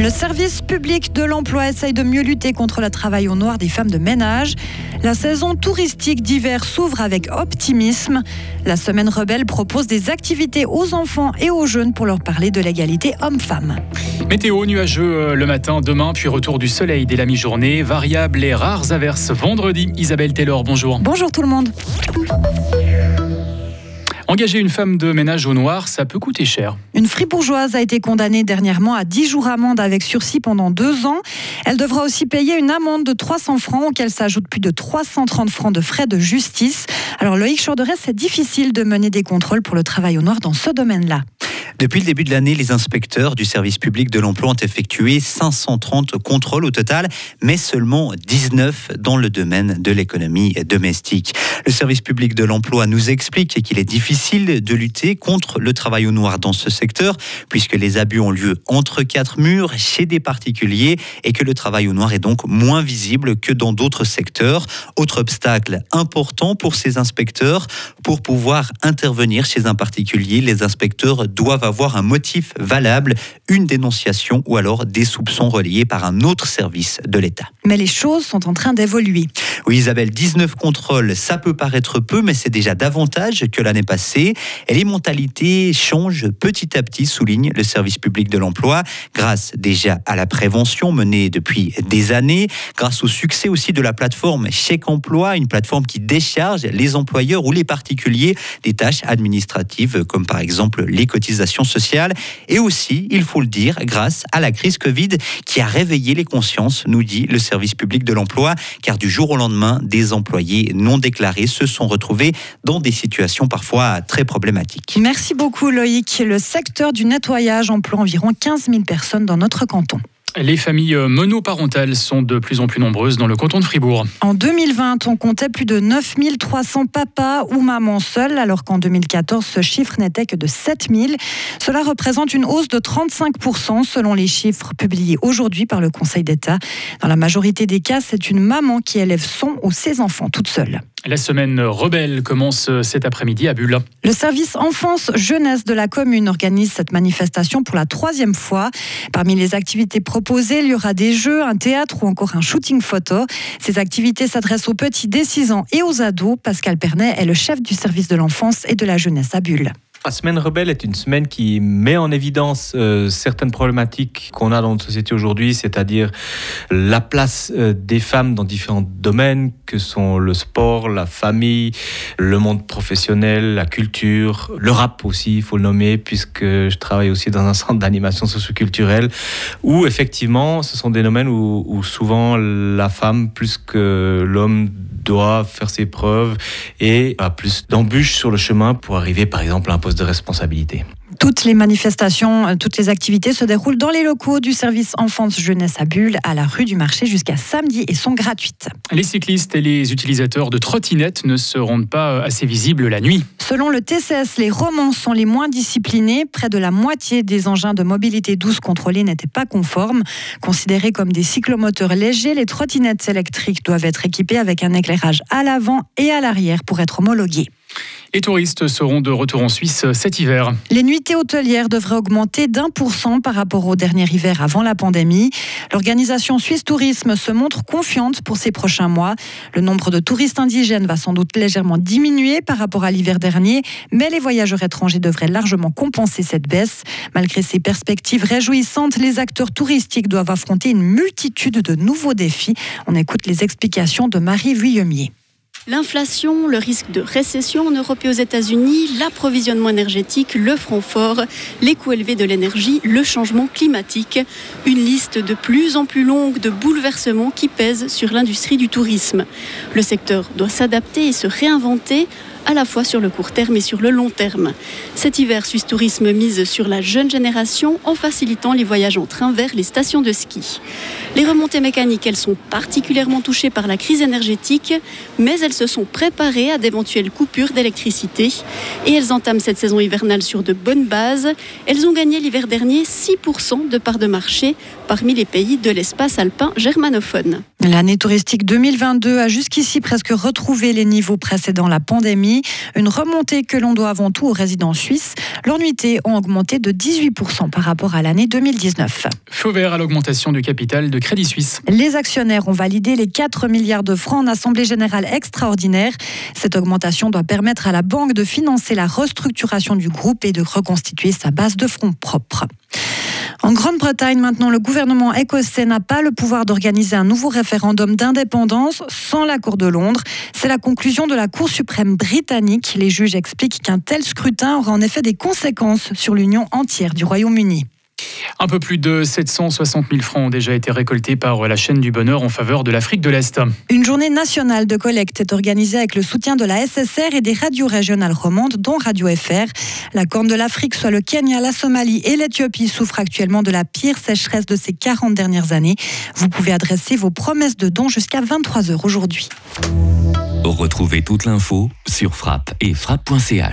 Le service public de l'emploi essaye de mieux lutter contre le travail au noir des femmes de ménage. La saison touristique d'hiver s'ouvre avec optimisme. La semaine rebelle propose des activités aux enfants et aux jeunes pour leur parler de l'égalité homme-femme. Météo nuageux euh, le matin, demain, puis retour du soleil dès la mi-journée. Variables et rares averses vendredi. Isabelle Taylor, bonjour. Bonjour tout le monde. Engager une femme de ménage au noir, ça peut coûter cher. Une fribourgeoise a été condamnée dernièrement à 10 jours amende avec sursis pendant deux ans. Elle devra aussi payer une amende de 300 francs auquel s'ajoutent plus de 330 francs de frais de justice. Alors Loïc Chauderès, c'est difficile de mener des contrôles pour le travail au noir dans ce domaine-là. Depuis le début de l'année, les inspecteurs du service public de l'emploi ont effectué 530 contrôles au total, mais seulement 19 dans le domaine de l'économie domestique. Le service public de l'emploi nous explique qu'il est difficile de lutter contre le travail au noir dans ce secteur, puisque les abus ont lieu entre quatre murs, chez des particuliers, et que le travail au noir est donc moins visible que dans d'autres secteurs. Autre obstacle important pour ces inspecteurs, pour pouvoir intervenir chez un particulier, les inspecteurs doivent avoir un motif valable, une dénonciation ou alors des soupçons reliés par un autre service de l'État. Mais les choses sont en train d'évoluer. Oui, Isabelle, 19 contrôles, ça peut paraître peu, mais c'est déjà davantage que l'année passée. Et les mentalités changent petit à petit, souligne le service public de l'emploi, grâce déjà à la prévention menée depuis des années, grâce au succès aussi de la plateforme Chèque Emploi, une plateforme qui décharge les employeurs ou les particuliers des tâches administratives, comme par exemple les cotisations sociale et aussi, il faut le dire, grâce à la crise Covid qui a réveillé les consciences, nous dit le service public de l'emploi, car du jour au lendemain, des employés non déclarés se sont retrouvés dans des situations parfois très problématiques. Merci beaucoup Loïc. Le secteur du nettoyage emploie environ 15 000 personnes dans notre canton. Les familles euh, monoparentales sont de plus en plus nombreuses dans le canton de Fribourg. En 2020, on comptait plus de 9300 papas ou mamans seuls, alors qu'en 2014, ce chiffre n'était que de 7000. Cela représente une hausse de 35% selon les chiffres publiés aujourd'hui par le Conseil d'État. Dans la majorité des cas, c'est une maman qui élève son ou ses enfants toute seule. La semaine rebelle commence cet après-midi à Bulle. Le service enfance-jeunesse de la commune organise cette manifestation pour la troisième fois. Parmi les activités proposées, il y aura des jeux, un théâtre ou encore un shooting photo. Ces activités s'adressent aux petits dès 6 ans et aux ados. Pascal Pernet est le chef du service de l'enfance et de la jeunesse à Bulle. La semaine rebelle est une semaine qui met en évidence euh, certaines problématiques qu'on a dans notre société aujourd'hui, c'est-à-dire la place euh, des femmes dans différents domaines, que sont le sport, la famille, le monde professionnel, la culture, le rap aussi, il faut le nommer, puisque je travaille aussi dans un centre d'animation socioculturelle, où effectivement, ce sont des domaines où souvent la femme, plus que l'homme, doit faire ses preuves et a plus d'embûches sur le chemin pour arriver par exemple à un poste de responsabilité. Toutes les manifestations, euh, toutes les activités se déroulent dans les locaux du service enfance-jeunesse à Bulle, à la rue du Marché, jusqu'à samedi et sont gratuites. Les cyclistes et les utilisateurs de trottinettes ne se rendent pas euh, assez visibles la nuit. Selon le TCS, les romans sont les moins disciplinés. Près de la moitié des engins de mobilité douce contrôlés n'étaient pas conformes. Considérés comme des cyclomoteurs légers, les trottinettes électriques doivent être équipées avec un éclairage à l'avant et à l'arrière pour être homologuées. Les touristes seront de retour en Suisse cet hiver. Les nuitées hôtelières devraient augmenter d'un pour cent par rapport au dernier hiver avant la pandémie. L'organisation Suisse Tourisme se montre confiante pour ces prochains mois. Le nombre de touristes indigènes va sans doute légèrement diminuer par rapport à l'hiver dernier, mais les voyageurs étrangers devraient largement compenser cette baisse. Malgré ces perspectives réjouissantes, les acteurs touristiques doivent affronter une multitude de nouveaux défis. On écoute les explications de Marie Vuillemier. L'inflation, le risque de récession en Europe et aux États-Unis, l'approvisionnement énergétique, le front fort, les coûts élevés de l'énergie, le changement climatique. Une liste de plus en plus longue de bouleversements qui pèsent sur l'industrie du tourisme. Le secteur doit s'adapter et se réinventer à la fois sur le court terme et sur le long terme. Cet hiver, Suisse Tourisme mise sur la jeune génération en facilitant les voyages en train vers les stations de ski. Les remontées mécaniques, elles sont particulièrement touchées par la crise énergétique, mais elles se sont préparées à d'éventuelles coupures d'électricité et elles entament cette saison hivernale sur de bonnes bases. Elles ont gagné l'hiver dernier 6% de parts de marché parmi les pays de l'espace alpin germanophone. L'année touristique 2022 a jusqu'ici presque retrouvé les niveaux précédant la pandémie. Une remontée que l'on doit avant tout aux résidents suisses. Leurs nuitées ont augmenté de 18% par rapport à l'année 2019. Feu vert à l'augmentation du capital de Crédit Suisse. Les actionnaires ont validé les 4 milliards de francs en Assemblée générale extraordinaire. Cette augmentation doit permettre à la banque de financer la restructuration du groupe et de reconstituer sa base de fonds propres. En Grande-Bretagne, maintenant, le gouvernement écossais n'a pas le pouvoir d'organiser un nouveau référendum d'indépendance sans l'accord de Londres. C'est la conclusion de la Cour suprême britannique. Les juges expliquent qu'un tel scrutin aura en effet des conséquences sur l'union entière du Royaume-Uni. Un peu plus de 760 000 francs ont déjà été récoltés par la chaîne du bonheur en faveur de l'Afrique de l'Est. Une journée nationale de collecte est organisée avec le soutien de la SSR et des radios régionales romandes, dont Radio FR. La Corne de l'Afrique, soit le Kenya, la Somalie et l'Éthiopie, souffrent actuellement de la pire sécheresse de ces 40 dernières années. Vous pouvez adresser vos promesses de dons jusqu'à 23 heures aujourd'hui. Retrouvez toute l'info sur frappe et frappe.ch.